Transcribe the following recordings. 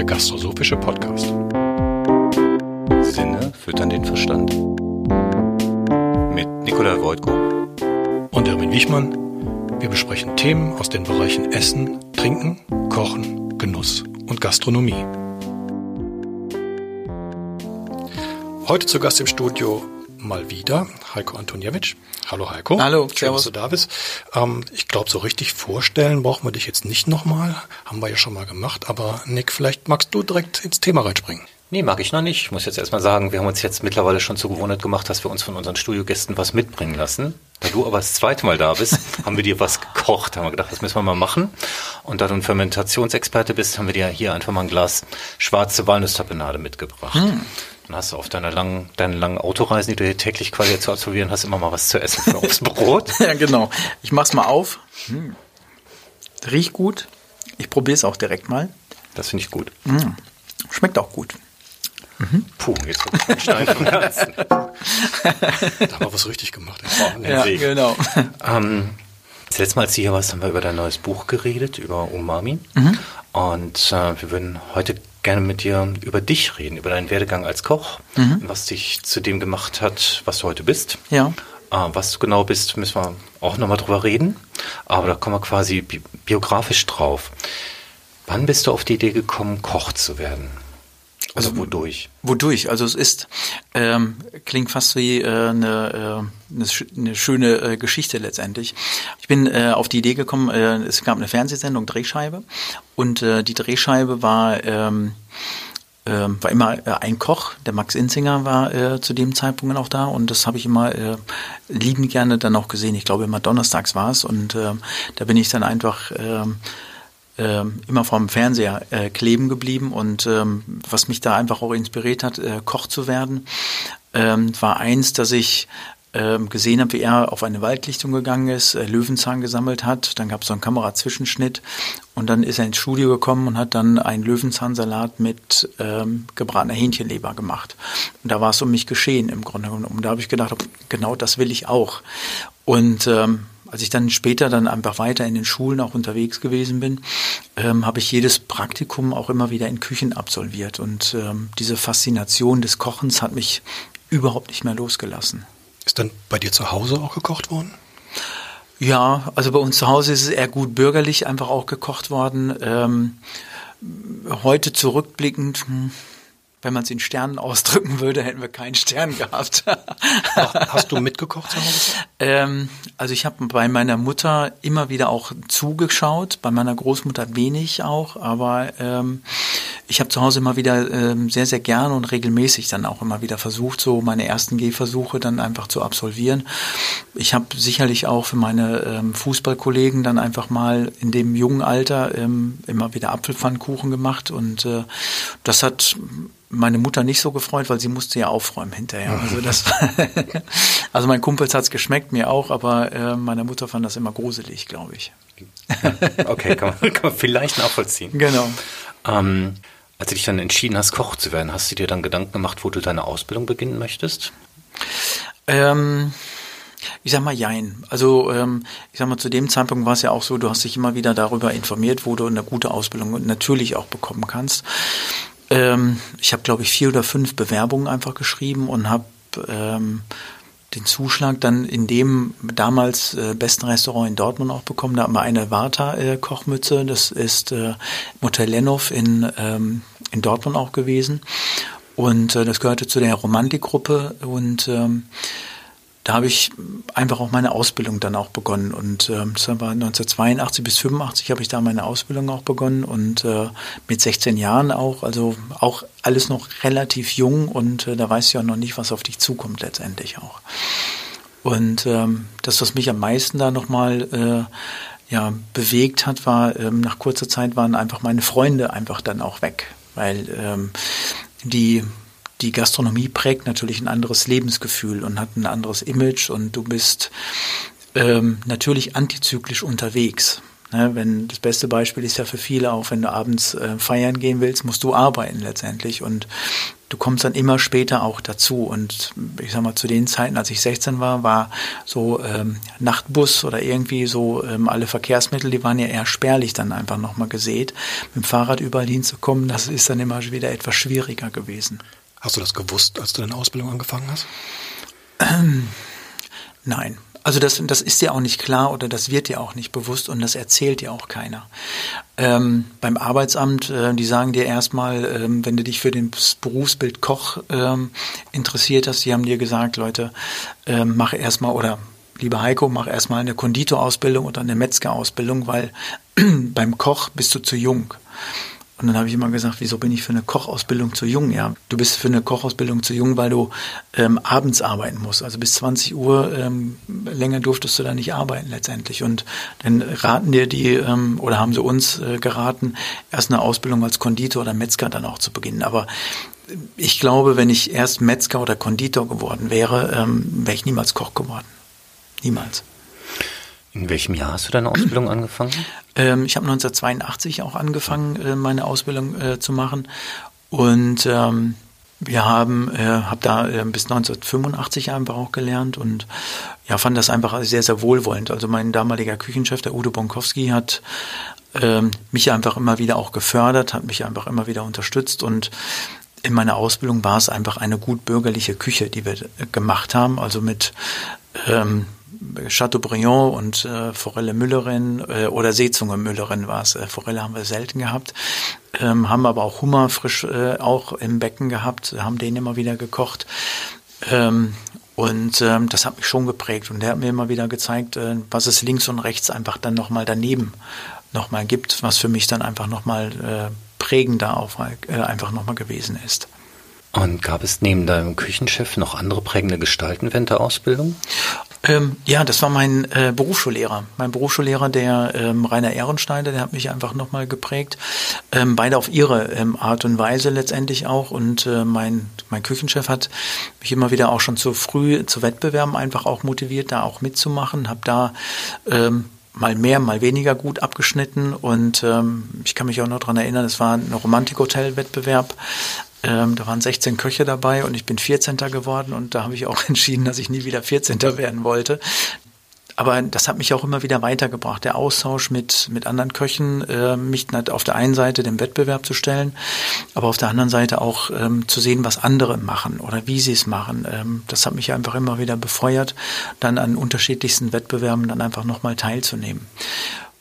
der Gastrosophische Podcast. Sinne füttern den Verstand. Mit Nikolai Wojtko und Erwin Wichmann. Wir besprechen Themen aus den Bereichen Essen, Trinken, Kochen, Genuss und Gastronomie. Heute zu Gast im Studio mal wieder Heiko Antoniewicz. Hallo Heiko. Hallo, Schön, servus. dass du da bist. Ähm, ich glaube, so richtig vorstellen brauchen wir dich jetzt nicht nochmal. Haben wir ja schon mal gemacht. Aber Nick, vielleicht magst du direkt ins Thema reinspringen. Nee, mag ich noch nicht. Ich muss jetzt erstmal sagen, wir haben uns jetzt mittlerweile schon zur Gewohnheit gemacht, dass wir uns von unseren Studiogästen was mitbringen lassen. Da du aber das zweite Mal da bist, haben wir dir was gekocht. Haben wir gedacht, das müssen wir mal machen. Und da du ein Fermentationsexperte bist, haben wir dir hier einfach mal ein Glas schwarze Walnusstapenade mitgebracht. Hm. Dann hast du auf deiner langen, deinen langen Autoreisen, die du hier täglich quasi zu absolvieren hast, immer mal was zu essen für aufs Brot. ja, genau. Ich mach's mal auf. Hm. Riecht gut. Ich probiere es auch direkt mal. Das finde ich gut. Hm. Schmeckt auch gut. Mhm. Puh, jetzt kommt ein Stein vom Herzen. da haben wir was richtig gemacht. Ja, Segen. genau. Ähm, das letzte Mal, als du hier warst, haben wir über dein neues Buch geredet, über Umami. Mhm. Und äh, wir würden heute gerne mit dir über dich reden, über deinen Werdegang als Koch, mhm. was dich zu dem gemacht hat, was du heute bist. Ja. Äh, was du genau bist, müssen wir auch nochmal drüber reden. Aber da kommen wir quasi bi biografisch drauf. Wann bist du auf die Idee gekommen, Koch zu werden? Also wodurch? Wodurch? Also es ist, ähm, klingt fast wie äh, eine, äh, eine, eine schöne äh, Geschichte letztendlich. Ich bin äh, auf die Idee gekommen, äh, es gab eine Fernsehsendung, Drehscheibe, und äh, die Drehscheibe war, ähm, äh, war immer äh, ein Koch, der Max Inzinger war äh, zu dem Zeitpunkt auch da und das habe ich immer äh, liebend gerne dann auch gesehen. Ich glaube immer donnerstags war es und äh, da bin ich dann einfach äh, äh, immer vorm Fernseher äh, kleben geblieben und ähm, was mich da einfach auch inspiriert hat, äh, Koch zu werden, ähm, war eins, dass ich ähm, gesehen habe, wie er auf eine Waldlichtung gegangen ist, äh, Löwenzahn gesammelt hat, dann gab es so einen Kamerazwischenschnitt und dann ist er ins Studio gekommen und hat dann einen Löwenzahnsalat mit ähm, gebratener Hähnchenleber gemacht. Und da war es um mich geschehen im Grunde genommen. Und da habe ich gedacht, genau das will ich auch. Und ähm, als ich dann später dann einfach weiter in den Schulen auch unterwegs gewesen bin, ähm, habe ich jedes Praktikum auch immer wieder in Küchen absolviert. Und ähm, diese Faszination des Kochens hat mich überhaupt nicht mehr losgelassen. Ist dann bei dir zu Hause auch gekocht worden? Ja, also bei uns zu Hause ist es eher gut bürgerlich einfach auch gekocht worden. Ähm, heute zurückblickend, hm, wenn man es in Sternen ausdrücken würde, hätten wir keinen Stern gehabt. Hast du mitgekocht zu Hause? Ähm, also ich habe bei meiner Mutter immer wieder auch zugeschaut, bei meiner Großmutter wenig auch, aber ähm, ich habe zu Hause immer wieder ähm, sehr, sehr gerne und regelmäßig dann auch immer wieder versucht, so meine ersten Gehversuche dann einfach zu absolvieren. Ich habe sicherlich auch für meine ähm, Fußballkollegen dann einfach mal in dem jungen Alter ähm, immer wieder Apfelpfannkuchen gemacht und äh, das hat meine Mutter nicht so gefreut, weil sie musste ja aufräumen hinterher. Also das, also mein Kumpels hat's geschmeckt, mir auch, aber äh, meine Mutter fand das immer gruselig, glaube ich. Okay, kann man, kann man vielleicht nachvollziehen. Genau. Ähm, als du dich dann entschieden hast, Koch zu werden, hast du dir dann Gedanken gemacht, wo du deine Ausbildung beginnen möchtest? Ähm, ich sag mal jein. Also ähm, ich sag mal, zu dem Zeitpunkt war es ja auch so, du hast dich immer wieder darüber informiert, wo du eine gute Ausbildung natürlich auch bekommen kannst. Ähm, ich habe, glaube ich, vier oder fünf Bewerbungen einfach geschrieben und habe ähm, den Zuschlag dann in dem damals äh, besten Restaurant in Dortmund auch bekommen. Da haben wir eine Warta-Kochmütze. Äh, das ist äh, Motel Lenhoff in, ähm, in Dortmund auch gewesen. Und äh, das gehörte zu der Romantikgruppe und ähm, da habe ich einfach auch meine Ausbildung dann auch begonnen. Und äh, das war 1982 bis 85 habe ich da meine Ausbildung auch begonnen und äh, mit 16 Jahren auch, also auch alles noch relativ jung und äh, da weißt du ja noch nicht, was auf dich zukommt letztendlich auch. Und ähm, das, was mich am meisten da nochmal äh, ja, bewegt hat, war, ähm, nach kurzer Zeit waren einfach meine Freunde einfach dann auch weg. Weil ähm, die die Gastronomie prägt natürlich ein anderes Lebensgefühl und hat ein anderes Image und du bist ähm, natürlich antizyklisch unterwegs. Ne, wenn das beste Beispiel ist ja für viele auch, wenn du abends äh, feiern gehen willst, musst du arbeiten letztendlich und du kommst dann immer später auch dazu. Und ich sag mal, zu den Zeiten, als ich 16 war, war so ähm, Nachtbus oder irgendwie so ähm, alle Verkehrsmittel, die waren ja eher spärlich dann einfach nochmal gesät. Mit dem Fahrrad überall hinzukommen, das ist dann immer wieder etwas schwieriger gewesen. Hast du das gewusst, als du deine Ausbildung angefangen hast? Ähm, nein. Also das, das ist dir auch nicht klar oder das wird dir auch nicht bewusst und das erzählt dir auch keiner. Ähm, beim Arbeitsamt, äh, die sagen dir erstmal, ähm, wenn du dich für das Berufsbild Koch ähm, interessiert hast, die haben dir gesagt, Leute, ähm, mach erstmal oder lieber Heiko, mach erstmal eine Konditorausbildung oder eine Metzgerausbildung, weil beim Koch bist du zu jung. Und dann habe ich immer gesagt, wieso bin ich für eine Kochausbildung zu jung? Ja, du bist für eine Kochausbildung zu jung, weil du ähm, abends arbeiten musst. Also bis 20 Uhr ähm, länger durftest du da nicht arbeiten letztendlich. Und dann raten dir die ähm, oder haben sie uns äh, geraten, erst eine Ausbildung als Konditor oder Metzger dann auch zu beginnen. Aber ich glaube, wenn ich erst Metzger oder Konditor geworden wäre, ähm, wäre ich niemals Koch geworden. Niemals. In welchem Jahr hast du deine Ausbildung angefangen? Ähm, ich habe 1982 auch angefangen, äh, meine Ausbildung äh, zu machen. Und ähm, wir haben, äh, habe da äh, bis 1985 einfach auch gelernt und ja, fand das einfach sehr, sehr wohlwollend. Also mein damaliger Küchenchef, der Udo Bonkowski, hat ähm, mich einfach immer wieder auch gefördert, hat mich einfach immer wieder unterstützt und in meiner Ausbildung war es einfach eine gut bürgerliche Küche, die wir gemacht haben, also mit ähm, Chateaubriand und äh, Forelle Müllerin äh, oder Seezunge Müllerin war es. Äh, Forelle haben wir selten gehabt, ähm, haben aber auch Hummer frisch äh, auch im Becken gehabt, haben den immer wieder gekocht. Ähm, und ähm, das hat mich schon geprägt und der hat mir immer wieder gezeigt, äh, was es links und rechts einfach dann nochmal daneben nochmal gibt, was für mich dann einfach nochmal äh, prägender auf, äh, einfach nochmal gewesen ist. Und gab es neben deinem Küchenchef noch andere prägende Gestalten während der Ausbildung? Ähm, ja, das war mein äh, Berufsschullehrer. Mein Berufsschullehrer, der ähm, Rainer Ehrensteiner, der hat mich einfach nochmal geprägt. Ähm, beide auf ihre ähm, Art und Weise letztendlich auch. Und äh, mein, mein Küchenchef hat mich immer wieder auch schon zu früh zu Wettbewerben einfach auch motiviert, da auch mitzumachen. Hab da ähm, mal mehr, mal weniger gut abgeschnitten. Und ähm, ich kann mich auch noch dran erinnern, es war ein Romantikhotel-Wettbewerb. Ähm, da waren 16 Köche dabei und ich bin 14. geworden und da habe ich auch entschieden, dass ich nie wieder 14. werden wollte. Aber das hat mich auch immer wieder weitergebracht, der Austausch mit, mit anderen Köchen, äh, mich auf der einen Seite dem Wettbewerb zu stellen, aber auf der anderen Seite auch ähm, zu sehen, was andere machen oder wie sie es machen. Ähm, das hat mich einfach immer wieder befeuert, dann an unterschiedlichsten Wettbewerben dann einfach nochmal teilzunehmen.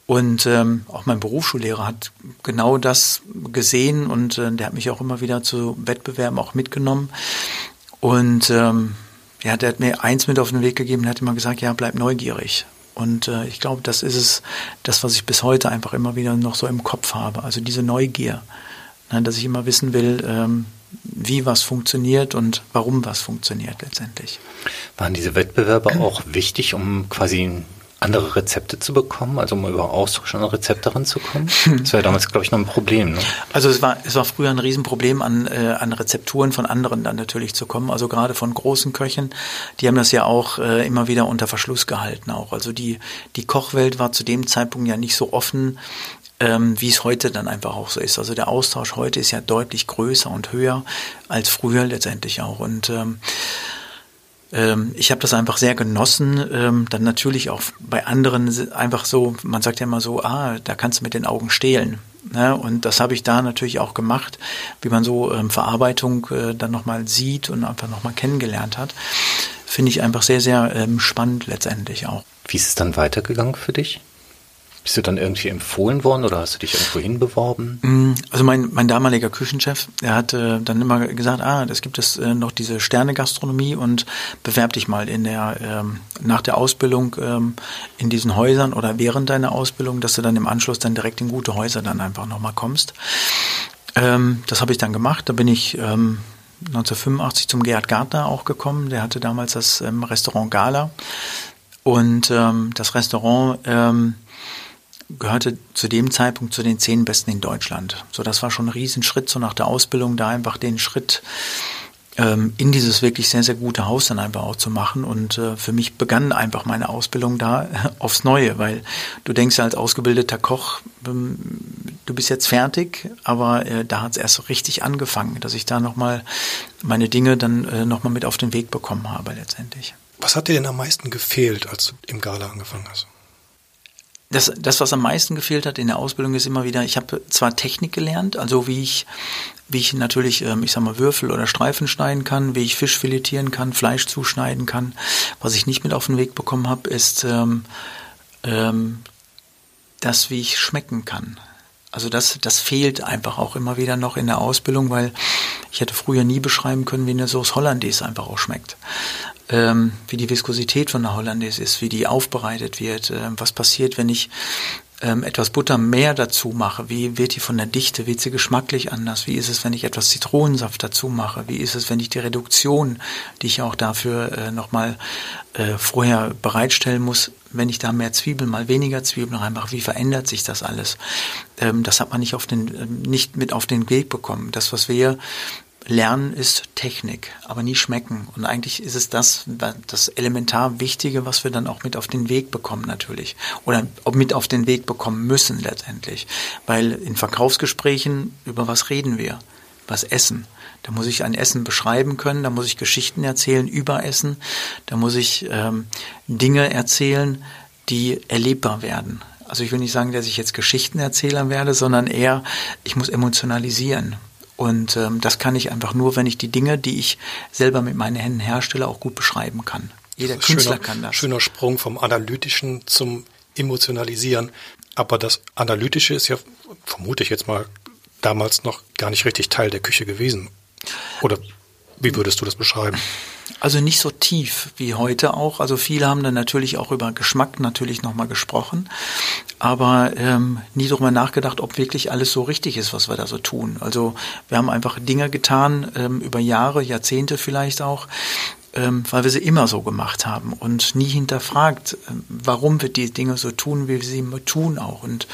Und ähm, auch mein Berufsschullehrer hat genau das gesehen und äh, der hat mich auch immer wieder zu Wettbewerben auch mitgenommen. Und ähm, ja, der hat mir eins mit auf den Weg gegeben, der hat immer gesagt, ja, bleib neugierig. Und äh, ich glaube, das ist es, das, was ich bis heute einfach immer wieder noch so im Kopf habe. Also diese Neugier, ne, dass ich immer wissen will, ähm, wie was funktioniert und warum was funktioniert letztendlich. Waren diese Wettbewerbe auch wichtig, um quasi andere Rezepte zu bekommen, also um über Austausch an Rezepte ranzukommen? Das war ja damals, glaube ich, noch ein Problem. Ne? Also es war, es war früher ein Riesenproblem, an, äh, an Rezepturen von anderen dann natürlich zu kommen. Also gerade von großen Köchen, die haben das ja auch äh, immer wieder unter Verschluss gehalten auch. Also die, die Kochwelt war zu dem Zeitpunkt ja nicht so offen, ähm, wie es heute dann einfach auch so ist. Also der Austausch heute ist ja deutlich größer und höher als früher letztendlich auch. Und ähm, ähm, ich habe das einfach sehr genossen. Ähm, dann natürlich auch bei anderen einfach so, man sagt ja immer so, ah, da kannst du mit den Augen stehlen. Ne? Und das habe ich da natürlich auch gemacht, wie man so ähm, Verarbeitung äh, dann nochmal sieht und einfach nochmal kennengelernt hat. Finde ich einfach sehr, sehr spannend letztendlich auch. Wie ist es dann weitergegangen für dich? Bist du dann irgendwie empfohlen worden oder hast du dich irgendwo hinbeworben? Mm, also mein, mein damaliger Küchenchef, der hat äh, dann immer gesagt, ah, das gibt es äh, noch diese Sterne-Gastronomie und bewerb dich mal in der, ähm, nach der Ausbildung ähm, in diesen Häusern oder während deiner Ausbildung, dass du dann im Anschluss dann direkt in gute Häuser dann einfach nochmal kommst. Ähm, das habe ich dann gemacht, da bin ich ähm, 1985 zum Gerhard Gartner auch gekommen, der hatte damals das ähm, Restaurant Gala und ähm, das Restaurant ähm, gehörte zu dem Zeitpunkt zu den zehn Besten in Deutschland. So, das war schon ein Riesenschritt so nach der Ausbildung, da einfach den Schritt ähm, in dieses wirklich sehr, sehr gute Haus dann einfach auch zu machen. Und äh, für mich begann einfach meine Ausbildung da aufs Neue, weil du denkst ja als ausgebildeter Koch, ähm, du bist jetzt fertig, aber äh, da hat es erst richtig angefangen, dass ich da nochmal meine Dinge dann äh, nochmal mit auf den Weg bekommen habe letztendlich. Was hat dir denn am meisten gefehlt, als du im Gala angefangen hast? Das, das, was am meisten gefehlt hat in der Ausbildung, ist immer wieder, ich habe zwar Technik gelernt, also wie ich, wie ich natürlich, ähm, ich sag mal, Würfel oder Streifen schneiden kann, wie ich Fisch filetieren kann, Fleisch zuschneiden kann. Was ich nicht mit auf den Weg bekommen habe, ist ähm, ähm, das, wie ich schmecken kann. Also das, das fehlt einfach auch immer wieder noch in der Ausbildung, weil ich hätte früher nie beschreiben können, wie eine Sauce Hollandaise einfach auch schmeckt ähm, wie die Viskosität von der Hollandaise ist, wie die aufbereitet wird, äh, was passiert, wenn ich ähm, etwas Butter mehr dazu mache, wie wird die von der Dichte, wird sie geschmacklich anders, wie ist es, wenn ich etwas Zitronensaft dazu mache, wie ist es, wenn ich die Reduktion, die ich auch dafür äh, nochmal äh, vorher bereitstellen muss, wenn ich da mehr Zwiebeln, mal weniger Zwiebeln reinmache, wie verändert sich das alles? Ähm, das hat man nicht auf den, äh, nicht mit auf den Weg bekommen. Das, was wir Lernen ist Technik, aber nie schmecken. Und eigentlich ist es das, das elementar Wichtige, was wir dann auch mit auf den Weg bekommen natürlich. Oder mit auf den Weg bekommen müssen letztendlich. Weil in Verkaufsgesprächen, über was reden wir? Was essen. Da muss ich ein Essen beschreiben können, da muss ich Geschichten erzählen über Essen, da muss ich ähm, Dinge erzählen, die erlebbar werden. Also ich will nicht sagen, dass ich jetzt Geschichtenerzähler werde, sondern eher, ich muss emotionalisieren. Und ähm, das kann ich einfach nur, wenn ich die Dinge, die ich selber mit meinen Händen herstelle, auch gut beschreiben kann. Jeder Künstler schöner, kann das. Schöner Sprung vom Analytischen zum Emotionalisieren. Aber das Analytische ist ja, vermute ich jetzt mal, damals noch gar nicht richtig Teil der Küche gewesen. Oder wie würdest du das beschreiben? Also nicht so tief wie heute auch. Also viele haben dann natürlich auch über Geschmack natürlich nochmal gesprochen, aber ähm, nie darüber nachgedacht, ob wirklich alles so richtig ist, was wir da so tun. Also wir haben einfach Dinge getan, ähm, über Jahre, Jahrzehnte vielleicht auch, ähm, weil wir sie immer so gemacht haben und nie hinterfragt, ähm, warum wir die Dinge so tun, wie wir sie tun auch. Und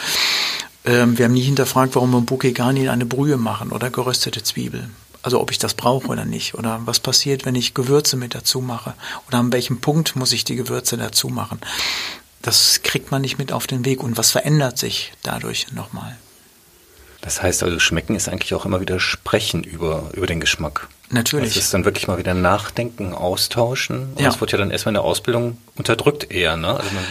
ähm, wir haben nie hinterfragt, warum wir Bouquet Garni in eine Brühe machen oder geröstete Zwiebeln. Also ob ich das brauche oder nicht. Oder was passiert, wenn ich Gewürze mit dazu mache? Oder an welchem Punkt muss ich die Gewürze dazu machen? Das kriegt man nicht mit auf den Weg. Und was verändert sich dadurch nochmal? Das heißt also, schmecken ist eigentlich auch immer wieder sprechen über, über den Geschmack. Natürlich. Das ist dann wirklich mal wieder nachdenken, austauschen. Und ja. das wird ja dann erstmal in der Ausbildung unterdrückt eher, ne? Also man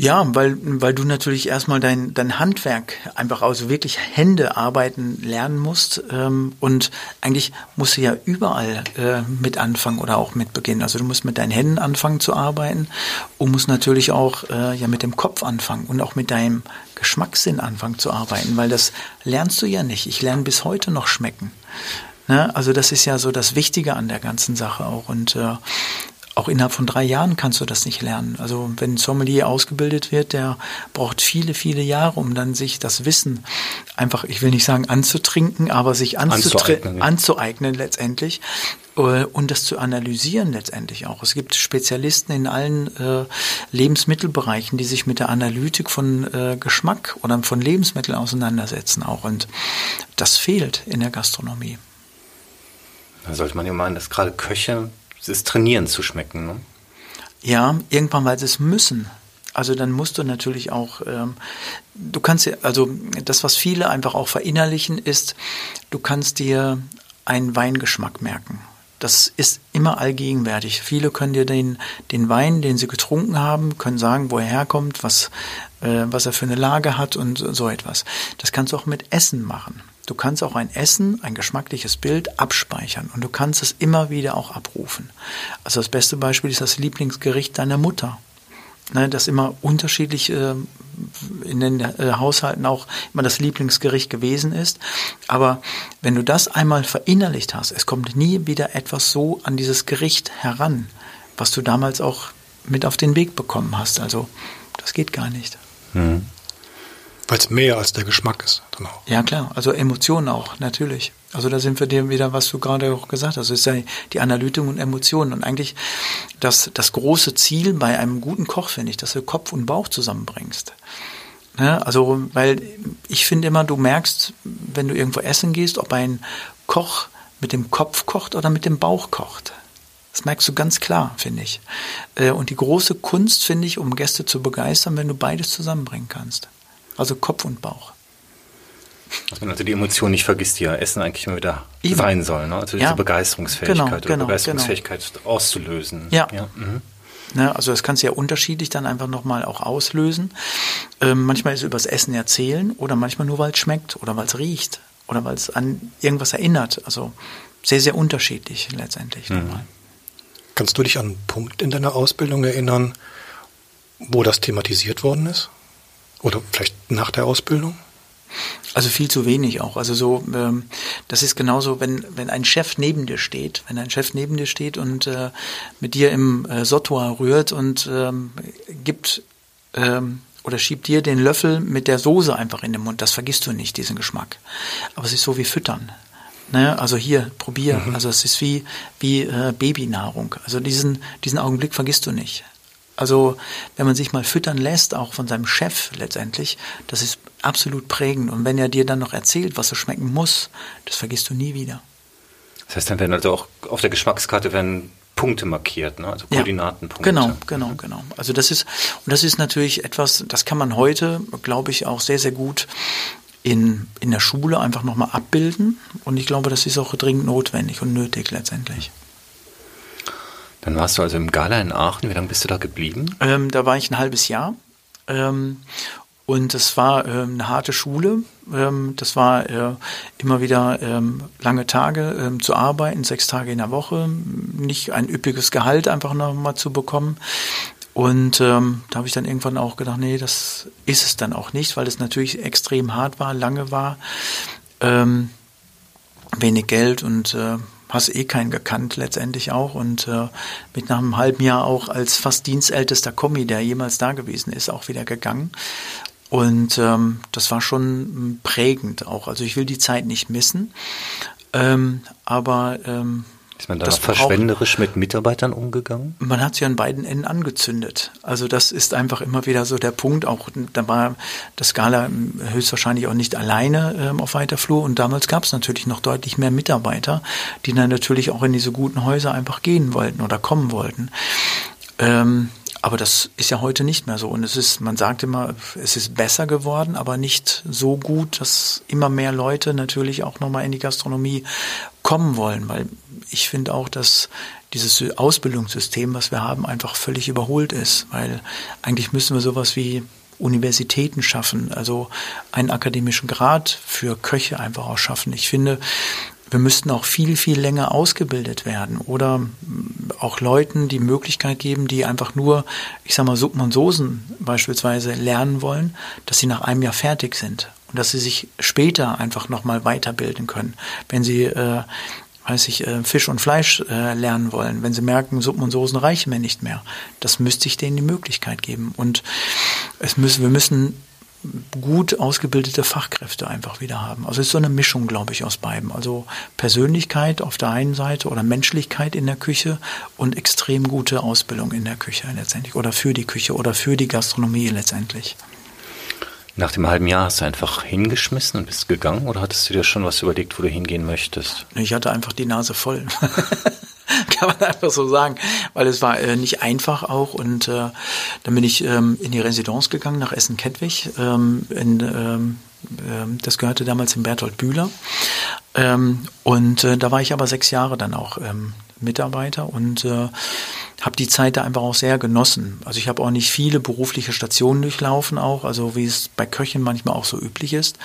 ja, weil, weil du natürlich erstmal dein, dein Handwerk einfach also wirklich Hände arbeiten lernen musst. Ähm, und eigentlich musst du ja überall äh, mit anfangen oder auch mit beginnen. Also du musst mit deinen Händen anfangen zu arbeiten und musst natürlich auch äh, ja mit dem Kopf anfangen und auch mit deinem Geschmackssinn anfangen zu arbeiten, weil das lernst du ja nicht. Ich lerne bis heute noch schmecken. Ne? Also das ist ja so das Wichtige an der ganzen Sache auch. Und äh, auch innerhalb von drei Jahren kannst du das nicht lernen. Also wenn ein Sommelier ausgebildet wird, der braucht viele, viele Jahre, um dann sich das Wissen einfach, ich will nicht sagen anzutrinken, aber sich anzueignen, anzueignen letztendlich äh, und das zu analysieren letztendlich auch. Es gibt Spezialisten in allen äh, Lebensmittelbereichen, die sich mit der Analytik von äh, Geschmack oder von Lebensmitteln auseinandersetzen auch. Und das fehlt in der Gastronomie. Da sollte man ja meinen, dass gerade Köche ist Trainieren zu schmecken. Ne? Ja, irgendwann, weil sie es müssen. Also dann musst du natürlich auch, ähm, du kannst ja, also das, was viele einfach auch verinnerlichen, ist, du kannst dir einen Weingeschmack merken. Das ist immer allgegenwärtig. Viele können dir den, den Wein, den sie getrunken haben, können sagen, wo er herkommt, was, äh, was er für eine Lage hat und so etwas. Das kannst du auch mit Essen machen. Du kannst auch ein Essen, ein geschmackliches Bild abspeichern und du kannst es immer wieder auch abrufen. Also das beste Beispiel ist das Lieblingsgericht deiner Mutter. Ne, das immer unterschiedlich äh, in den äh, Haushalten auch immer das Lieblingsgericht gewesen ist. Aber wenn du das einmal verinnerlicht hast, es kommt nie wieder etwas so an dieses Gericht heran, was du damals auch mit auf den Weg bekommen hast. Also das geht gar nicht. Mhm. Weil es mehr als der Geschmack ist. Dann auch. Ja, klar. Also Emotionen auch, natürlich. Also da sind wir dir wieder, was du gerade auch gesagt hast. Es ist ja die Analytik und Emotionen. Und eigentlich das, das große Ziel bei einem guten Koch, finde ich, dass du Kopf und Bauch zusammenbringst. Ne? Also, weil ich finde immer, du merkst, wenn du irgendwo essen gehst, ob ein Koch mit dem Kopf kocht oder mit dem Bauch kocht. Das merkst du ganz klar, finde ich. Äh, und die große Kunst, finde ich, um Gäste zu begeistern, wenn du beides zusammenbringen kannst. Also Kopf und Bauch. Dass man also die Emotion nicht vergisst, die ja Essen eigentlich immer wieder Eben. sein soll. Ne? Also diese ja. Begeisterungsfähigkeit genau, oder genau, Begeisterungsfähigkeit genau. auszulösen. Ja. ja. Mhm. Ne, also das kannst du ja unterschiedlich dann einfach nochmal auch auslösen. Ähm, manchmal ist es übers Essen erzählen oder manchmal nur, weil es schmeckt oder weil es riecht oder weil es an irgendwas erinnert. Also sehr, sehr unterschiedlich letztendlich mhm. nochmal. Kannst du dich an einen Punkt in deiner Ausbildung erinnern, wo das thematisiert worden ist? Oder vielleicht nach der Ausbildung? Also viel zu wenig auch. Also so, ähm, das ist genauso, wenn, wenn ein Chef neben dir steht, wenn ein Chef neben dir steht und äh, mit dir im äh, Sottoir rührt und ähm, gibt ähm, oder schiebt dir den Löffel mit der Soße einfach in den Mund, das vergisst du nicht, diesen Geschmack. Aber es ist so wie Füttern. Ne? Also hier, probier. Mhm. Also es ist wie, wie äh, Babynahrung. Also diesen, diesen Augenblick vergisst du nicht. Also wenn man sich mal füttern lässt, auch von seinem Chef letztendlich, das ist absolut prägend. Und wenn er dir dann noch erzählt, was es schmecken muss, das vergisst du nie wieder. Das heißt, dann werden also auch auf der Geschmackskarte werden Punkte markiert, ne? also Koordinatenpunkte. Ja, genau, genau, genau. Also das ist, und das ist natürlich etwas, das kann man heute, glaube ich, auch sehr, sehr gut in, in der Schule einfach nochmal abbilden. Und ich glaube, das ist auch dringend notwendig und nötig letztendlich. Dann warst du also im Gala in Aachen. Wie lange bist du da geblieben? Ähm, da war ich ein halbes Jahr. Ähm, und es war ähm, eine harte Schule. Ähm, das war äh, immer wieder ähm, lange Tage ähm, zu arbeiten, sechs Tage in der Woche, nicht ein üppiges Gehalt einfach nochmal zu bekommen. Und ähm, da habe ich dann irgendwann auch gedacht, nee, das ist es dann auch nicht, weil es natürlich extrem hart war, lange war, ähm, wenig Geld und äh, hast eh keinen gekannt letztendlich auch und äh, mit nach einem halben Jahr auch als fast dienstältester Kommi, der jemals da gewesen ist, auch wieder gegangen. Und ähm, das war schon prägend auch. Also ich will die Zeit nicht missen, ähm, aber ähm, ist man da verschwenderisch mit Mitarbeitern umgegangen? Man hat sie an beiden Enden angezündet. Also das ist einfach immer wieder so der Punkt. Auch da war das Skala höchstwahrscheinlich auch nicht alleine ähm, auf weiter Flur. Und damals gab es natürlich noch deutlich mehr Mitarbeiter, die dann natürlich auch in diese guten Häuser einfach gehen wollten oder kommen wollten. Ähm, aber das ist ja heute nicht mehr so. Und es ist, man sagt immer, es ist besser geworden, aber nicht so gut, dass immer mehr Leute natürlich auch nochmal in die Gastronomie kommen wollen. Weil ich finde auch, dass dieses Ausbildungssystem, was wir haben, einfach völlig überholt ist. Weil eigentlich müssen wir sowas wie Universitäten schaffen, also einen akademischen Grad für Köche einfach auch schaffen. Ich finde, wir müssten auch viel, viel länger ausgebildet werden oder auch Leuten die Möglichkeit geben, die einfach nur, ich sag mal, Suppen und Soßen beispielsweise lernen wollen, dass sie nach einem Jahr fertig sind und dass sie sich später einfach nochmal weiterbilden können. Wenn sie, äh, weiß ich, äh, Fisch und Fleisch äh, lernen wollen, wenn sie merken, Suppen und Soßen reichen mir nicht mehr. Das müsste ich denen die Möglichkeit geben. Und es müssen, wir müssen gut ausgebildete Fachkräfte einfach wieder haben. Also es ist so eine Mischung, glaube ich, aus beiden. Also Persönlichkeit auf der einen Seite oder Menschlichkeit in der Küche und extrem gute Ausbildung in der Küche letztendlich oder für die Küche oder für die Gastronomie letztendlich. Nach dem halben Jahr hast du einfach hingeschmissen und bist gegangen oder hattest du dir schon was überlegt, wo du hingehen möchtest? Ich hatte einfach die Nase voll. kann man einfach so sagen, weil es war äh, nicht einfach auch und äh, dann bin ich ähm, in die Residenz gegangen nach Essen-Kettwig. Ähm, ähm, ähm, das gehörte damals in Bertolt Bühler ähm, und äh, da war ich aber sechs Jahre dann auch ähm, Mitarbeiter und äh, habe die Zeit da einfach auch sehr genossen. Also ich habe auch nicht viele berufliche Stationen durchlaufen auch, also wie es bei Köchen manchmal auch so üblich ist.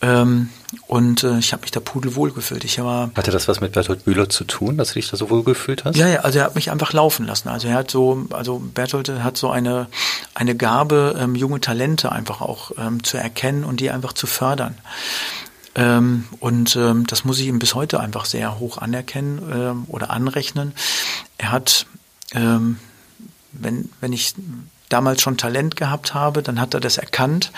Ähm, und äh, ich habe mich da pudelwohl gefühlt. Ich war, Hatte das was mit Bertolt Bühler zu tun, dass du dich da so wohl gefühlt hast? Ja, ja, also er hat mich einfach laufen lassen. Also er hat so, also Bertolt hat so eine, eine Gabe, ähm, junge Talente einfach auch ähm, zu erkennen und die einfach zu fördern. Ähm, und ähm, das muss ich ihm bis heute einfach sehr hoch anerkennen ähm, oder anrechnen. Er hat, ähm, wenn, wenn ich damals schon Talent gehabt habe, dann hat er das erkannt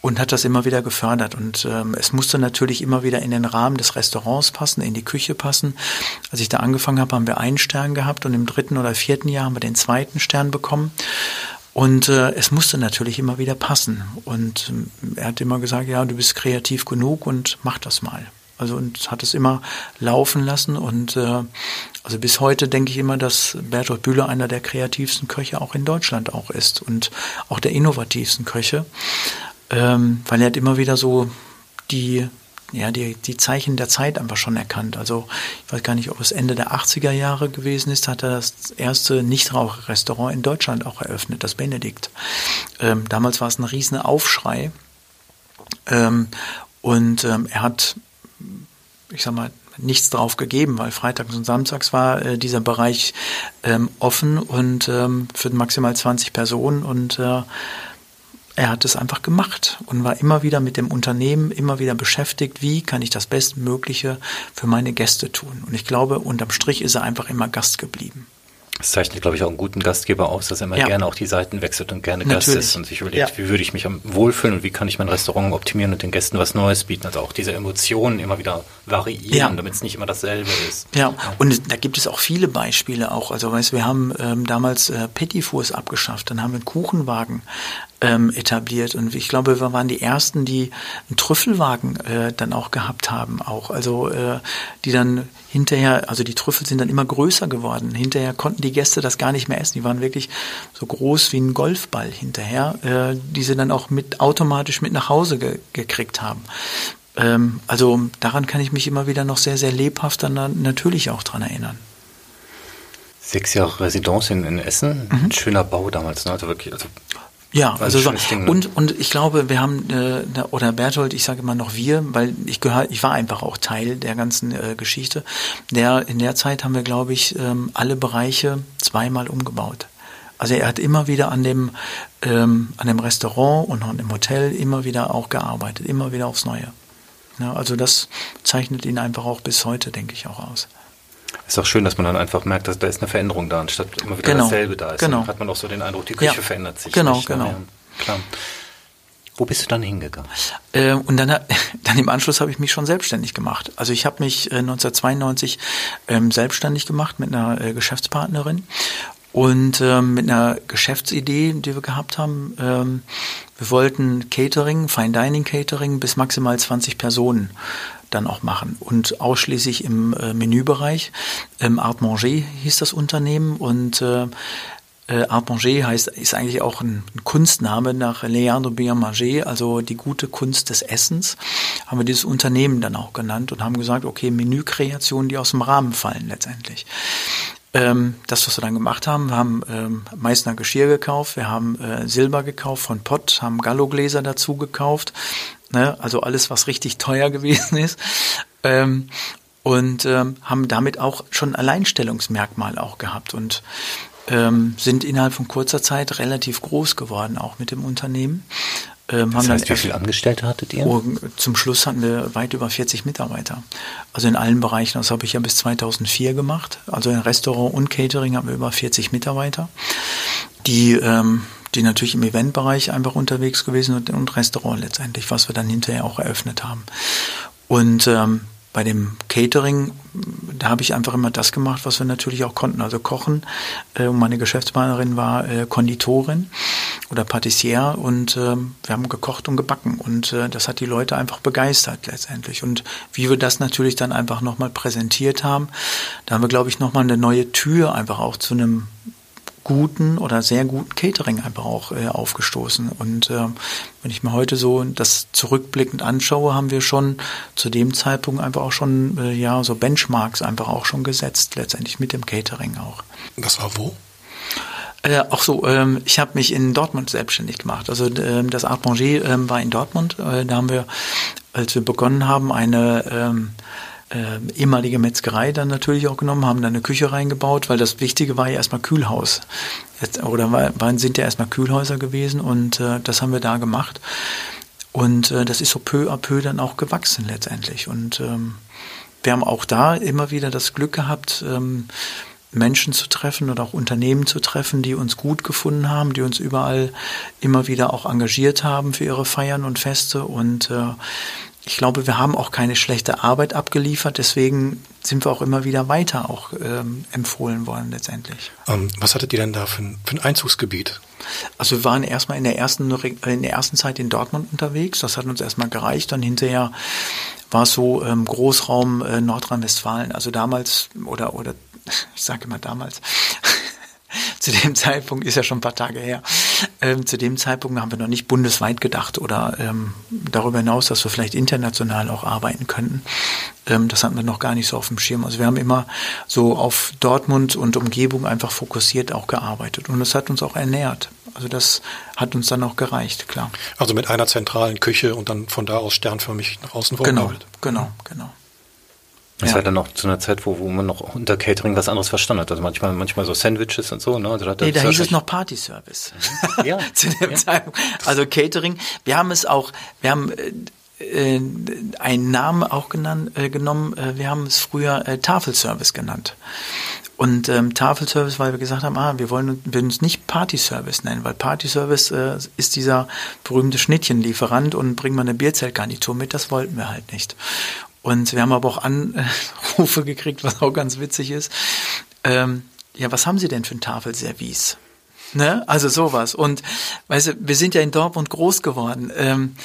und hat das immer wieder gefördert. Und ähm, es musste natürlich immer wieder in den Rahmen des Restaurants passen, in die Küche passen. Als ich da angefangen habe, haben wir einen Stern gehabt und im dritten oder vierten Jahr haben wir den zweiten Stern bekommen. Und äh, es musste natürlich immer wieder passen. Und ähm, er hat immer gesagt, ja, du bist kreativ genug und mach das mal. Also und hat es immer laufen lassen und äh, also bis heute denke ich immer, dass Bertolt Bühler einer der kreativsten Köche auch in Deutschland auch ist und auch der innovativsten Köche, ähm, weil er hat immer wieder so die ja, die, die Zeichen der Zeit einfach schon erkannt. Also ich weiß gar nicht, ob es Ende der 80er Jahre gewesen ist, hat er das erste Nichtraucherrestaurant in Deutschland auch eröffnet, das Benedikt. Ähm, damals war es ein riesen Aufschrei. Ähm, und ähm, er hat, ich sag mal, nichts drauf gegeben, weil freitags und samstags war äh, dieser Bereich ähm, offen und ähm, für maximal 20 Personen und äh, er hat es einfach gemacht und war immer wieder mit dem Unternehmen, immer wieder beschäftigt, wie kann ich das Bestmögliche für meine Gäste tun. Und ich glaube, unterm Strich ist er einfach immer Gast geblieben. Das zeichnet, glaube ich, auch einen guten Gastgeber aus, dass er immer ja. gerne auch die Seiten wechselt und gerne Natürlich. Gast ist und sich überlegt, ja. wie würde ich mich am wohlfühlen und wie kann ich mein Restaurant optimieren und den Gästen was Neues bieten. Also auch diese Emotionen immer wieder variieren, ja. damit es nicht immer dasselbe ist. Ja. und da gibt es auch viele Beispiele auch. Also weißt wir haben ähm, damals äh, Petit Fours abgeschafft, dann haben wir einen Kuchenwagen ähm, etabliert. Und ich glaube, wir waren die ersten, die einen Trüffelwagen äh, dann auch gehabt haben, auch. Also äh, die dann hinterher, also die Trüffel sind dann immer größer geworden. Hinterher konnten die Gäste das gar nicht mehr essen. Die waren wirklich so groß wie ein Golfball hinterher, äh, die sie dann auch mit automatisch mit nach Hause ge gekriegt haben. Ähm, also daran kann ich mich immer wieder noch sehr, sehr lebhaft dann natürlich auch dran erinnern. Sechs Jahre Residenz in, in Essen, mhm. ein schöner Bau damals, ne? Also wirklich, also ja, also so, Ding, ne? und und ich glaube, wir haben äh, oder Berthold, ich sage immer noch wir, weil ich gehör, ich war einfach auch Teil der ganzen äh, Geschichte. Der in der Zeit haben wir, glaube ich, ähm, alle Bereiche zweimal umgebaut. Also er hat immer wieder an dem ähm, an dem Restaurant und an dem Hotel immer wieder auch gearbeitet, immer wieder aufs Neue. Ja, also das zeichnet ihn einfach auch bis heute, denke ich, auch aus. Ist auch schön, dass man dann einfach merkt, dass da ist eine Veränderung da, anstatt immer wieder genau. dasselbe da ist. Genau. Dann hat man auch so den Eindruck, die Küche ja. verändert sich. Genau, nicht, genau. Ja, klar. Wo bist du dann hingegangen? Äh, und dann, dann im Anschluss habe ich mich schon selbstständig gemacht. Also ich habe mich äh, 1992 ähm, selbstständig gemacht mit einer äh, Geschäftspartnerin und ähm, mit einer Geschäftsidee, die wir gehabt haben. Ähm, wir wollten Catering, Fine Dining Catering bis maximal 20 Personen dann auch machen und ausschließlich im äh, Menübereich. Ähm, Art Manger hieß das Unternehmen und äh, äh, Art Manger heißt, ist eigentlich auch ein, Kunstname nach Leandro Bien Manger, also die gute Kunst des Essens, haben wir dieses Unternehmen dann auch genannt und haben gesagt, okay, Menükreationen, die aus dem Rahmen fallen letztendlich. Ähm, das, was wir dann gemacht haben, wir haben ähm, Meißner Geschirr gekauft, wir haben äh, Silber gekauft von Pott, haben Gallogläser dazu gekauft, ne? also alles, was richtig teuer gewesen ist. Ähm, und ähm, haben damit auch schon ein Alleinstellungsmerkmal auch gehabt und ähm, sind innerhalb von kurzer Zeit relativ groß geworden, auch mit dem Unternehmen. Ähm, das heißt, wie viele Angestellte hattet ihr? Oh, zum Schluss hatten wir weit über 40 Mitarbeiter. Also in allen Bereichen, das habe ich ja bis 2004 gemacht. Also in Restaurant und Catering haben wir über 40 Mitarbeiter, die, ähm, die natürlich im Eventbereich einfach unterwegs gewesen sind und Restaurant letztendlich, was wir dann hinterher auch eröffnet haben. Und ähm, bei dem Catering, da habe ich einfach immer das gemacht, was wir natürlich auch konnten. Also kochen. Äh, meine Geschäftspartnerin war äh, Konditorin oder Patissiere und äh, wir haben gekocht und gebacken. Und äh, das hat die Leute einfach begeistert letztendlich. Und wie wir das natürlich dann einfach nochmal präsentiert haben, da haben wir, glaube ich, nochmal eine neue Tür einfach auch zu einem guten oder sehr guten Catering einfach auch äh, aufgestoßen. Und äh, wenn ich mir heute so das zurückblickend anschaue, haben wir schon zu dem Zeitpunkt einfach auch schon äh, ja so Benchmarks einfach auch schon gesetzt, letztendlich mit dem Catering auch. Das war wo? Äh, auch so, ähm, ich habe mich in Dortmund selbstständig gemacht. Also ähm, das Art Manger ähm, war in Dortmund. Äh, da haben wir, als wir begonnen haben, eine ähm, äh, ehemalige Metzgerei dann natürlich auch genommen, haben dann eine Küche reingebaut, weil das Wichtige war ja erstmal Kühlhaus. Jetzt, oder waren, sind ja erstmal Kühlhäuser gewesen und äh, das haben wir da gemacht. Und äh, das ist so peu à peu dann auch gewachsen letztendlich. Und ähm, wir haben auch da immer wieder das Glück gehabt, ähm, Menschen zu treffen oder auch Unternehmen zu treffen, die uns gut gefunden haben, die uns überall immer wieder auch engagiert haben für ihre Feiern und Feste und äh, ich glaube, wir haben auch keine schlechte Arbeit abgeliefert, deswegen sind wir auch immer wieder weiter auch ähm, empfohlen worden letztendlich. Ähm, was hattet ihr denn da für ein, für ein Einzugsgebiet? Also wir waren erstmal in der ersten in der ersten Zeit in Dortmund unterwegs. Das hat uns erstmal gereicht. Dann hinterher war es so ähm, Großraum äh, Nordrhein-Westfalen. Also damals oder oder ich sage immer damals zu dem Zeitpunkt, ist ja schon ein paar Tage her, ähm, zu dem Zeitpunkt haben wir noch nicht bundesweit gedacht oder ähm, darüber hinaus, dass wir vielleicht international auch arbeiten könnten. Ähm, das hatten wir noch gar nicht so auf dem Schirm. Also wir haben immer so auf Dortmund und Umgebung einfach fokussiert auch gearbeitet und das hat uns auch ernährt. Also das hat uns dann auch gereicht, klar. Also mit einer zentralen Küche und dann von da aus sternförmig nach außen Genau, genau, genau. Das ja. war dann noch zu einer Zeit, wo, wo man noch unter Catering was anderes verstanden hat. Also manchmal, manchmal so Sandwiches und so. Ne? Also da, nee, da hieß es noch Party Service. Mhm. Ja. zu dem ja. Zeitpunkt. Also Catering. Wir haben es auch, wir haben äh, einen Namen auch genannt, äh, genommen. Äh, wir haben es früher äh, Tafelservice genannt. Und ähm, Tafelservice, weil wir gesagt haben, ah, wir wollen wir uns nicht Party-Service nennen, weil Party-Service äh, ist dieser berühmte Schnittchenlieferant und bringen wir eine Bierzeltgarnitur mit, das wollten wir halt nicht. Und wir haben aber auch Anrufe gekriegt, was auch ganz witzig ist. Ähm, ja, was haben Sie denn für ein Tafelservice? Ne? Also sowas. Und weißt du, wir sind ja in Dortmund groß geworden. Ähm,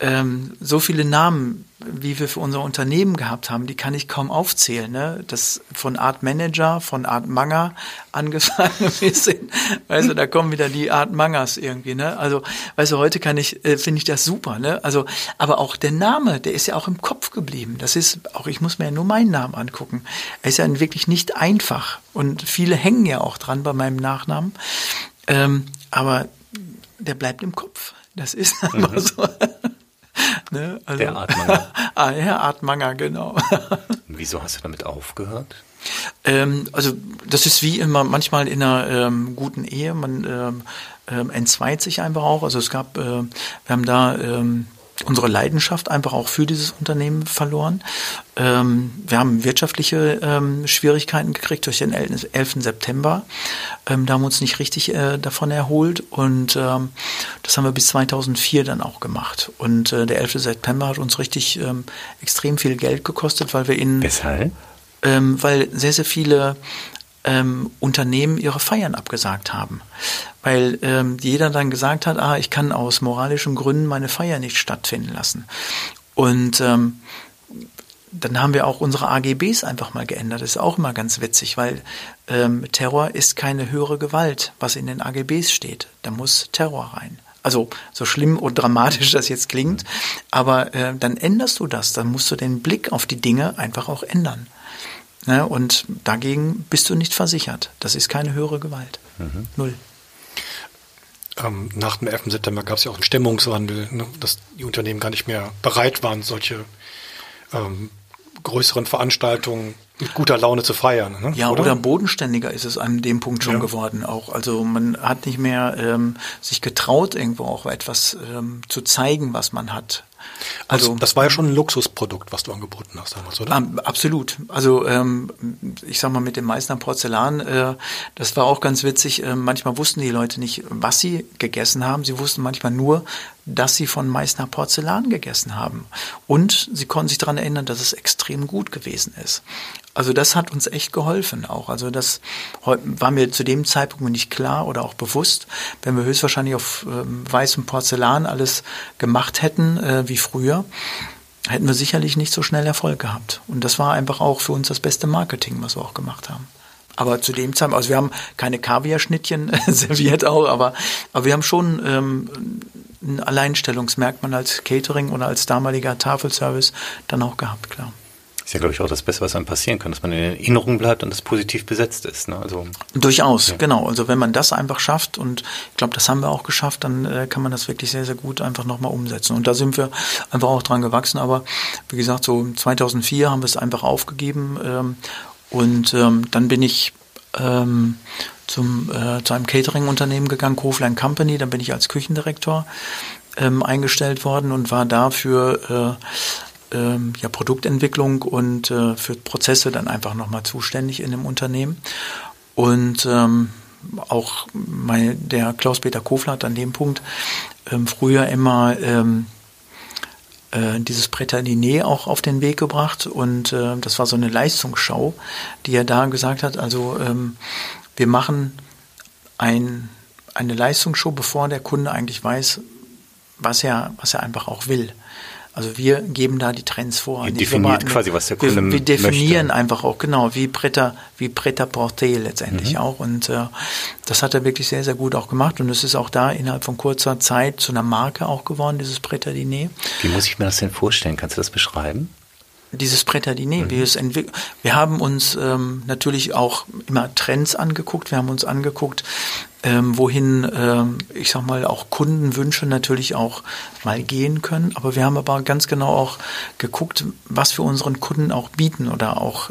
ähm, so viele Namen, wie wir für unser Unternehmen gehabt haben, die kann ich kaum aufzählen. Ne? Das von Art Manager, von Art Manger angefangen bis hin, weißt du, da kommen wieder die Art Mangers irgendwie. Ne? Also, weißt du, heute kann ich, äh, finde ich das super. Ne? Also, aber auch der Name, der ist ja auch im Kopf geblieben. Das ist auch, ich muss mir ja nur meinen Namen angucken. Er ist ja wirklich nicht einfach und viele hängen ja auch dran bei meinem Nachnamen. Ähm, aber der bleibt im Kopf. Das ist einfach mhm. so. Ne? Also, der Artmanger. ah, Herr Artmanger, genau. Wieso hast du damit aufgehört? Ähm, also das ist wie immer manchmal in einer ähm, guten Ehe, man ähm, ähm entzweit sich einfach auch. Also es gab, äh, wir haben da ähm, unsere Leidenschaft einfach auch für dieses Unternehmen verloren. Ähm, wir haben wirtschaftliche ähm, Schwierigkeiten gekriegt durch den 11. September. Ähm, da haben wir uns nicht richtig äh, davon erholt und ähm, das haben wir bis 2004 dann auch gemacht. Und äh, der 11. September hat uns richtig ähm, extrem viel Geld gekostet, weil wir in... Weshalb? Ähm, weil sehr, sehr viele ähm, Unternehmen ihre Feiern abgesagt haben. Weil ähm, jeder dann gesagt hat, ah, ich kann aus moralischen Gründen meine Feier nicht stattfinden lassen. Und ähm, dann haben wir auch unsere AGBs einfach mal geändert. Das ist auch immer ganz witzig, weil ähm, Terror ist keine höhere Gewalt, was in den AGBs steht. Da muss Terror rein. Also so schlimm und dramatisch das jetzt klingt, aber äh, dann änderst du das, dann musst du den Blick auf die Dinge einfach auch ändern. Ne? Und dagegen bist du nicht versichert. Das ist keine höhere Gewalt. Mhm. Null. Ähm, nach dem 11. September gab es ja auch einen Stimmungswandel, ne? dass die Unternehmen gar nicht mehr bereit waren, solche ähm, größeren Veranstaltungen mit guter Laune zu feiern. Ne? Ja, oder? oder? bodenständiger ist es an dem Punkt schon ja. geworden auch. Also man hat nicht mehr ähm, sich getraut, irgendwo auch etwas ähm, zu zeigen, was man hat. Also, also das war ja schon ein Luxusprodukt, was du angeboten hast damals, oder? Absolut. Also ähm, ich sag mal mit dem Meißner Porzellan, äh, das war auch ganz witzig. Äh, manchmal wussten die Leute nicht, was sie gegessen haben. Sie wussten manchmal nur, dass sie von Meißner Porzellan gegessen haben. Und sie konnten sich daran erinnern, dass es extrem gut gewesen ist. Also das hat uns echt geholfen auch. Also das war mir zu dem Zeitpunkt nicht klar oder auch bewusst. Wenn wir höchstwahrscheinlich auf ähm, weißem Porzellan alles gemacht hätten äh, wie früher, hätten wir sicherlich nicht so schnell Erfolg gehabt. Und das war einfach auch für uns das beste Marketing, was wir auch gemacht haben. Aber zu dem Zeitpunkt, also wir haben keine Kaviarschnittchen serviert auch, aber, aber wir haben schon ähm, ein Alleinstellungsmerkmal als Catering oder als damaliger Tafelservice dann auch gehabt, klar. Ist ja, glaube ich, auch das Beste, was einem passieren kann, dass man in Erinnerung bleibt und das positiv besetzt ist. Ne? Also, Durchaus, ja. genau. Also wenn man das einfach schafft, und ich glaube, das haben wir auch geschafft, dann äh, kann man das wirklich sehr, sehr gut einfach nochmal umsetzen. Und da sind wir einfach auch dran gewachsen. Aber wie gesagt, so 2004 haben wir es einfach aufgegeben. Ähm, und ähm, dann bin ich ähm, zum, äh, zu einem Catering-Unternehmen gegangen, Koflein Company. Dann bin ich als Küchendirektor ähm, eingestellt worden und war dafür äh, ähm, ja, Produktentwicklung und äh, für Prozesse dann einfach nochmal zuständig in dem Unternehmen. Und ähm, auch mein, der Klaus-Peter Kofler hat an dem Punkt ähm, früher immer ähm, äh, dieses Prätaliné auch auf den Weg gebracht und äh, das war so eine Leistungsschau, die er da gesagt hat, also ähm, wir machen ein, eine Leistungsshow, bevor der Kunde eigentlich weiß, was er, was er einfach auch will. Also wir geben da die Trends vor. Ihr definiert quasi, was der Kunde wir, wir definieren möchte. einfach auch, genau, wie Preta, wie Preta Porte letztendlich Mhm. auch. Und äh, das hat er wirklich sehr, sehr gut auch gemacht. Und es ist auch da innerhalb von kurzer Zeit zu einer Marke auch geworden, dieses Preta Diner. Wie muss ich mir das denn vorstellen? Kannst du das beschreiben? Dieses Preta Diner, Mhm. wie es entwickelt. Wir haben uns ähm, natürlich auch immer Trends angeguckt. Wir haben uns angeguckt, ähm, wohin, ähm, ich sag mal, auch Kundenwünsche natürlich auch mal gehen können. Aber wir haben aber ganz genau auch geguckt, was wir unseren Kunden auch bieten oder auch,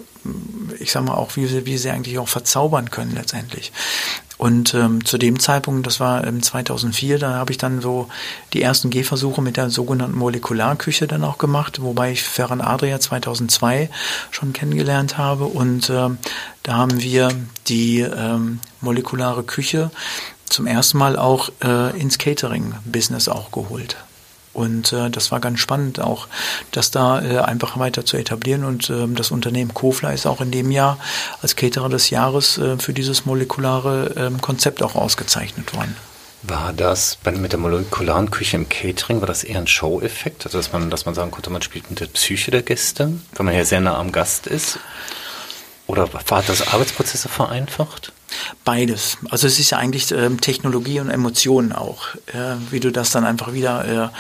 ich sag mal, auch, wie wie sie eigentlich auch verzaubern können letztendlich. Und ähm, zu dem Zeitpunkt, das war ähm, 2004, da habe ich dann so die ersten Gehversuche mit der sogenannten Molekularküche dann auch gemacht, wobei ich Ferran Adria 2002 schon kennengelernt habe. Und ähm, da haben wir die ähm, molekulare Küche zum ersten Mal auch äh, ins Catering-Business auch geholt. Und äh, das war ganz spannend auch, das da äh, einfach weiter zu etablieren. Und ähm, das Unternehmen Kofler ist auch in dem Jahr als Caterer des Jahres äh, für dieses molekulare ähm, Konzept auch ausgezeichnet worden. War das mit der molekularen Küche im Catering, war das eher ein Show-Effekt? Also dass man, dass man sagen konnte, man spielt mit der Psyche der Gäste, weil man ja sehr nah am Gast ist? Oder war das Arbeitsprozesse vereinfacht? Beides. Also es ist ja eigentlich ähm, Technologie und Emotionen auch, äh, wie du das dann einfach wieder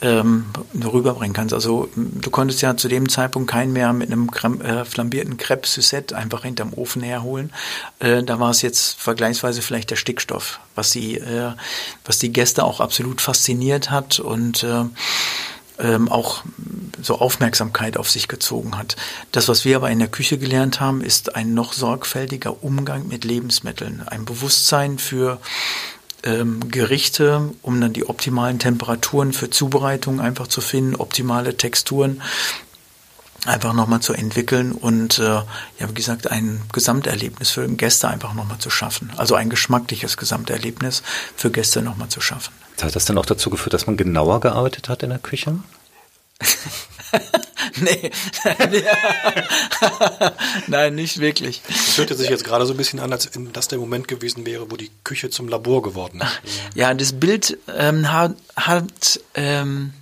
äh, ähm, rüberbringen kannst. Also du konntest ja zu dem Zeitpunkt keinen mehr mit einem Creme, äh, flambierten Crepe Suzette einfach hinterm Ofen herholen. Äh, da war es jetzt vergleichsweise vielleicht der Stickstoff, was die, äh, was die Gäste auch absolut fasziniert hat und äh, ähm, auch so Aufmerksamkeit auf sich gezogen hat. Das, was wir aber in der Küche gelernt haben, ist ein noch sorgfältiger Umgang mit Lebensmitteln, ein Bewusstsein für ähm, Gerichte, um dann die optimalen Temperaturen für Zubereitung einfach zu finden, optimale Texturen einfach nochmal zu entwickeln und äh, ja, wie gesagt, ein Gesamterlebnis für Gäste einfach nochmal zu schaffen. Also ein geschmackliches Gesamterlebnis für Gäste nochmal zu schaffen. Hat das dann auch dazu geführt, dass man genauer gearbeitet hat in der Küche? nee. Nein, nicht wirklich. Es hörte sich jetzt gerade so ein bisschen an, als wenn das der Moment gewesen wäre, wo die Küche zum Labor geworden ist. Ja, das Bild ähm, hat, hat ähm,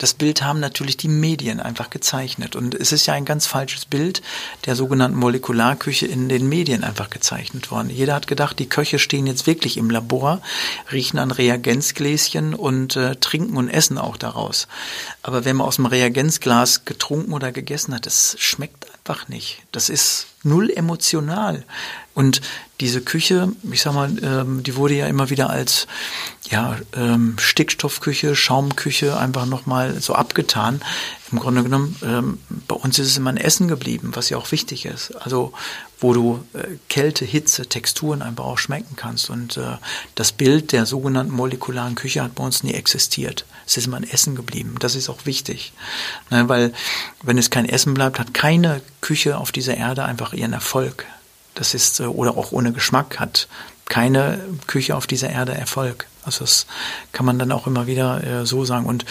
das Bild haben natürlich die Medien einfach gezeichnet. Und es ist ja ein ganz falsches Bild der sogenannten Molekularküche in den Medien einfach gezeichnet worden. Jeder hat gedacht, die Köche stehen jetzt wirklich im Labor, riechen an Reagenzgläschen und äh, trinken und essen auch daraus. Aber wenn man aus dem Reagenzglas getrunken oder gegessen hat, das schmeckt einfach nicht. Das ist null emotional. Und diese Küche, ich sag mal, ähm, die wurde ja immer wieder als ja, ähm, Stickstoffküche, Schaumküche einfach nochmal so abgetan. Im Grunde genommen, ähm, bei uns ist es immer ein Essen geblieben, was ja auch wichtig ist. Also wo du äh, Kälte, Hitze, Texturen einfach auch schmecken kannst. Und äh, das Bild der sogenannten molekularen Küche hat bei uns nie existiert. Es ist immer ein Essen geblieben. Das ist auch wichtig. Ne, weil wenn es kein Essen bleibt, hat keine Küche auf dieser Erde einfach ihren Erfolg. Das ist, äh, oder auch ohne Geschmack hat keine Küche auf dieser Erde Erfolg. Also das kann man dann auch immer wieder äh, so sagen. Und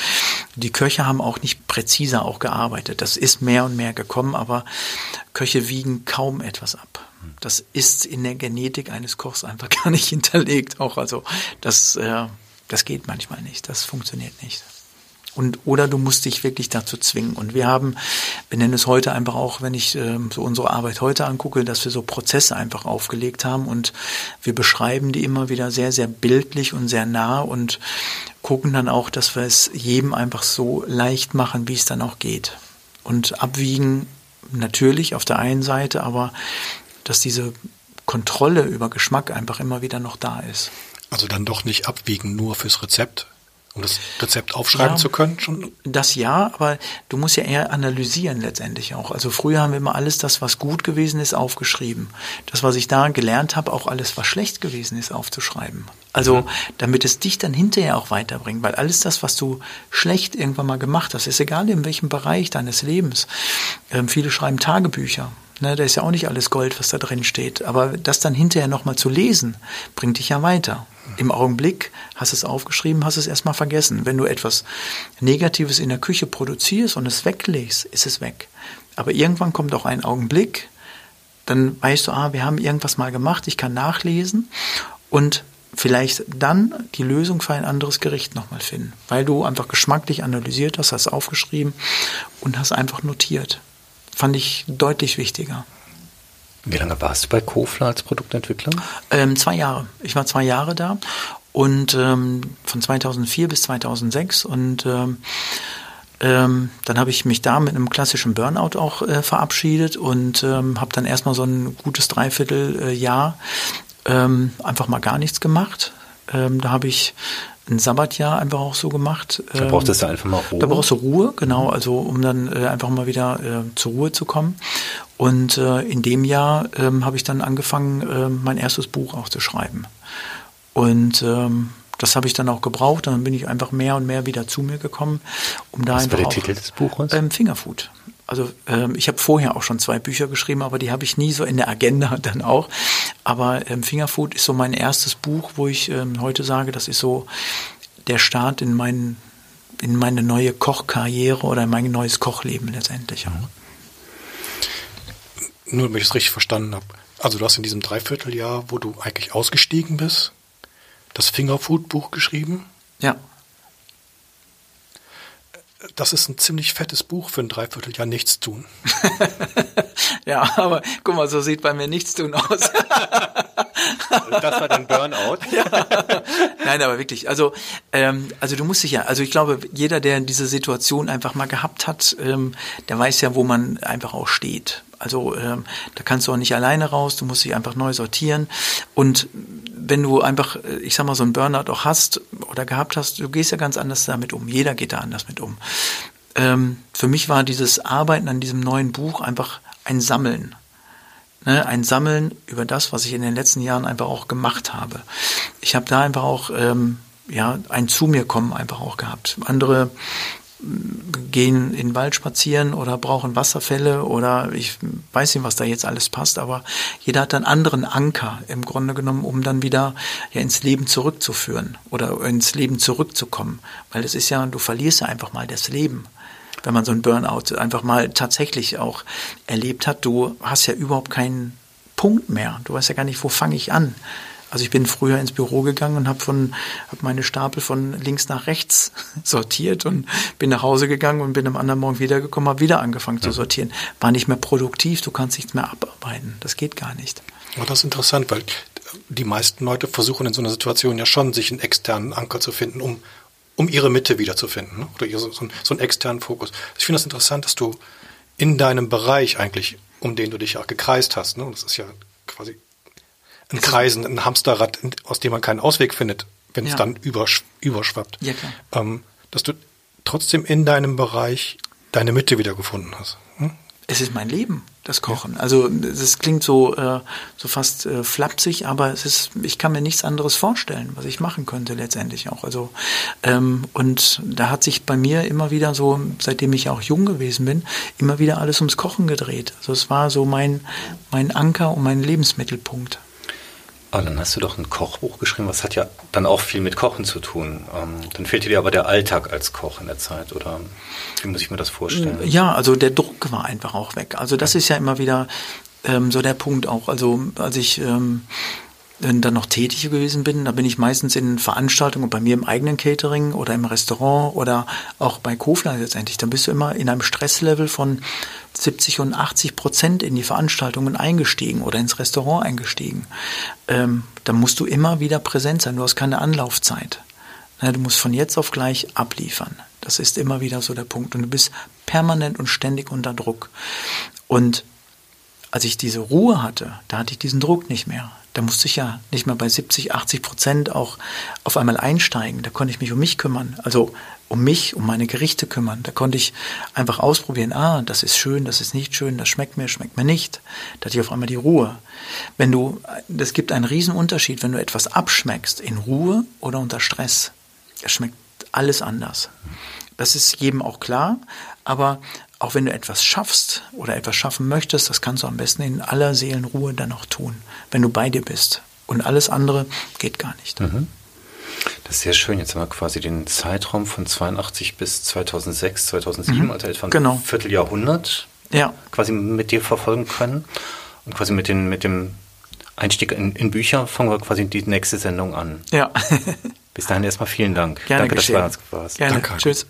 die Köche haben auch nicht präziser auch gearbeitet. Das ist mehr und mehr gekommen, aber Köche wiegen kaum etwas ab. Das ist in der Genetik eines Kochs einfach gar nicht hinterlegt. Auch also das, äh, das geht manchmal nicht. Das funktioniert nicht. Und, oder du musst dich wirklich dazu zwingen. Und wir haben, wir nennen es heute einfach auch, wenn ich äh, so unsere Arbeit heute angucke, dass wir so Prozesse einfach aufgelegt haben und wir beschreiben die immer wieder sehr, sehr bildlich und sehr nah und gucken dann auch, dass wir es jedem einfach so leicht machen, wie es dann auch geht. Und abwiegen natürlich auf der einen Seite, aber dass diese Kontrolle über Geschmack einfach immer wieder noch da ist. Also dann doch nicht abwiegen nur fürs Rezept, um das Rezept aufschreiben Ja. zu können schon? Das ja, aber du musst ja eher analysieren letztendlich auch. Also früher haben wir immer alles das, was gut gewesen ist, aufgeschrieben. Das, was ich da gelernt habe, auch alles, was schlecht gewesen ist, aufzuschreiben. Also damit es dich dann hinterher auch weiterbringt, weil alles das, was du schlecht irgendwann mal gemacht hast, ist egal in welchem Bereich deines Lebens. Ähm, viele schreiben Tagebücher. Ne, da ist ja auch nicht alles Gold, was da drin steht. Aber das dann hinterher nochmal zu lesen, bringt dich ja weiter. Im Augenblick hast es aufgeschrieben, hast es erstmal vergessen. Wenn du etwas Negatives in der Küche produzierst und es weglegst, ist es weg. Aber irgendwann kommt auch ein Augenblick, dann weißt du, ah, wir haben irgendwas mal gemacht, ich kann nachlesen und vielleicht dann die Lösung für ein anderes Gericht nochmal finden, weil du einfach geschmacklich analysiert hast, hast aufgeschrieben und hast einfach notiert. Fand ich deutlich wichtiger. Wie lange warst du bei Kofler als Produktentwickler? Ähm, zwei Jahre. Ich war zwei Jahre da und ähm, von 2004 bis 2006 und ähm, ähm, dann habe ich mich da mit einem klassischen Burnout auch äh, verabschiedet und ähm, habe dann erstmal so ein gutes Dreivierteljahr ähm, einfach mal gar nichts gemacht. Ähm, da habe ich ein Sabbatjahr einfach auch so gemacht. Da brauchtest du einfach mal Ruhe. Da brauchst du Ruhe, genau, also um dann äh, einfach mal wieder äh, zur Ruhe zu kommen. Und äh, in dem Jahr ähm, habe ich dann angefangen, äh, mein erstes Buch auch zu schreiben. Und ähm, das habe ich dann auch gebraucht. Und dann bin ich einfach mehr und mehr wieder zu mir gekommen, um da Was einfach war der auch, Titel des Buches? Ähm, Fingerfood. Also ähm, ich habe vorher auch schon zwei Bücher geschrieben, aber die habe ich nie so in der Agenda dann auch. Aber ähm, Fingerfood ist so mein erstes Buch, wo ich ähm, heute sage, das ist so der Start in mein, in meine neue Kochkarriere oder in mein neues Kochleben letztendlich auch. Nur, damit ich es richtig verstanden habe. Also du hast in diesem Dreivierteljahr, wo du eigentlich ausgestiegen bist, das Fingerfood-Buch geschrieben. Ja. Das ist ein ziemlich fettes Buch für ein Dreivierteljahr nichts tun. Ja, aber guck mal, so sieht bei mir nichts tun aus. Das war dein Burnout. Nein, aber wirklich. Also, ähm, also du musst dich ja, also ich glaube, jeder, der diese Situation einfach mal gehabt hat, ähm, der weiß ja, wo man einfach auch steht. Also ähm, da kannst du auch nicht alleine raus, du musst dich einfach neu sortieren. Und wenn du einfach, äh, ich sag mal, so einen Burnout auch hast oder gehabt hast, du gehst ja ganz anders damit um. Jeder geht da anders mit um. Ähm, für mich war dieses Arbeiten an diesem neuen Buch einfach ein Sammeln. Ne, ein Sammeln über das, was ich in den letzten Jahren einfach auch gemacht habe. Ich habe da einfach auch ähm, ja ein zu mir kommen einfach auch gehabt. Andere gehen in den Wald spazieren oder brauchen Wasserfälle oder ich weiß nicht, was da jetzt alles passt, aber jeder hat einen anderen Anker im Grunde genommen, um dann wieder ja, ins Leben zurückzuführen oder ins Leben zurückzukommen. Weil es ist ja, du verlierst ja einfach mal das Leben wenn man so einen Burnout einfach mal tatsächlich auch erlebt hat, du hast ja überhaupt keinen Punkt mehr. Du weißt ja gar nicht, wo fange ich an. Also ich bin früher ins Büro gegangen und habe von hab meine Stapel von links nach rechts sortiert und bin nach Hause gegangen und bin am anderen Morgen wiedergekommen, habe wieder angefangen zu sortieren. War nicht mehr produktiv, du kannst nichts mehr abarbeiten. Das geht gar nicht. Aber das ist interessant, weil die meisten Leute versuchen in so einer Situation ja schon, sich einen externen Anker zu finden, um, um ihre Mitte wiederzufinden ne? oder ihre, so, einen, so einen externen Fokus. Ich finde das interessant, dass du in deinem Bereich eigentlich, um den du dich ja gekreist hast, ne? und das ist ja quasi ein Kreisen, ein Hamsterrad, aus dem man keinen Ausweg findet, wenn es Ja. dann übersch überschwappt, Ja, klar. ähm, dass du trotzdem in deinem Bereich deine Mitte wiedergefunden hast. Hm? Es ist mein Leben, das Kochen. Also das klingt so, äh, so fast äh, flapsig, aber es ist, ich kann mir nichts anderes vorstellen, was ich machen könnte letztendlich auch. Also ähm, und da hat sich bei mir immer wieder so, seitdem ich auch jung gewesen bin, immer wieder alles ums Kochen gedreht. Also es war so mein mein Anker und mein Lebensmittelpunkt. Aber dann hast du doch ein Kochbuch geschrieben, was hat ja dann auch viel mit Kochen zu tun. Ähm, dann fehlte dir aber der Alltag als Koch in der Zeit, oder wie muss ich mir das vorstellen? Ja, also der Druck war einfach auch weg. Also das ist ja immer wieder ähm, so der Punkt auch. Also als ich ähm, dann dann noch tätig gewesen bin, da bin ich meistens in Veranstaltungen bei mir im eigenen Catering oder im Restaurant oder auch bei Kofler letztendlich. Dann bist du immer in einem Stresslevel von 70 und 80 Prozent in die Veranstaltungen eingestiegen oder ins Restaurant eingestiegen. Ähm, da musst du immer wieder präsent sein. Du hast keine Anlaufzeit. Du musst von jetzt auf gleich abliefern. Das ist immer wieder so der Punkt. Und du bist permanent und ständig unter Druck. Und als ich diese Ruhe hatte, da hatte ich diesen Druck nicht mehr. Da musste ich ja nicht mehr bei 70, 80 Prozent auch auf einmal einsteigen. Da konnte ich mich um mich kümmern. Also um mich, um meine Gerichte kümmern. Da konnte ich einfach ausprobieren, ah, das ist schön, das ist nicht schön, das schmeckt mir, schmeckt mir nicht. Da hatte ich auf einmal die Ruhe. Wenn du, es gibt einen riesen Unterschied, wenn du etwas abschmeckst, in Ruhe oder unter Stress. Es schmeckt alles anders. Das ist jedem auch klar. Aber auch wenn du etwas schaffst oder etwas schaffen möchtest, das kannst du am besten in aller Seelenruhe dann auch tun, wenn du bei dir bist. Und alles andere geht gar nicht. Mhm. Das ist sehr schön. Jetzt haben wir quasi den Zeitraum von 82 bis 2006, 2007, mhm. also etwa ein genau. Vierteljahrhundert ja. quasi mit dir verfolgen können. Und quasi mit, den, mit dem Einstieg in, in Bücher fangen wir quasi die nächste Sendung an. Ja. Bis dahin erstmal vielen Dank. Gerne Danke, geschehen. dass du da warst. Gerne. Danke. Tschüss.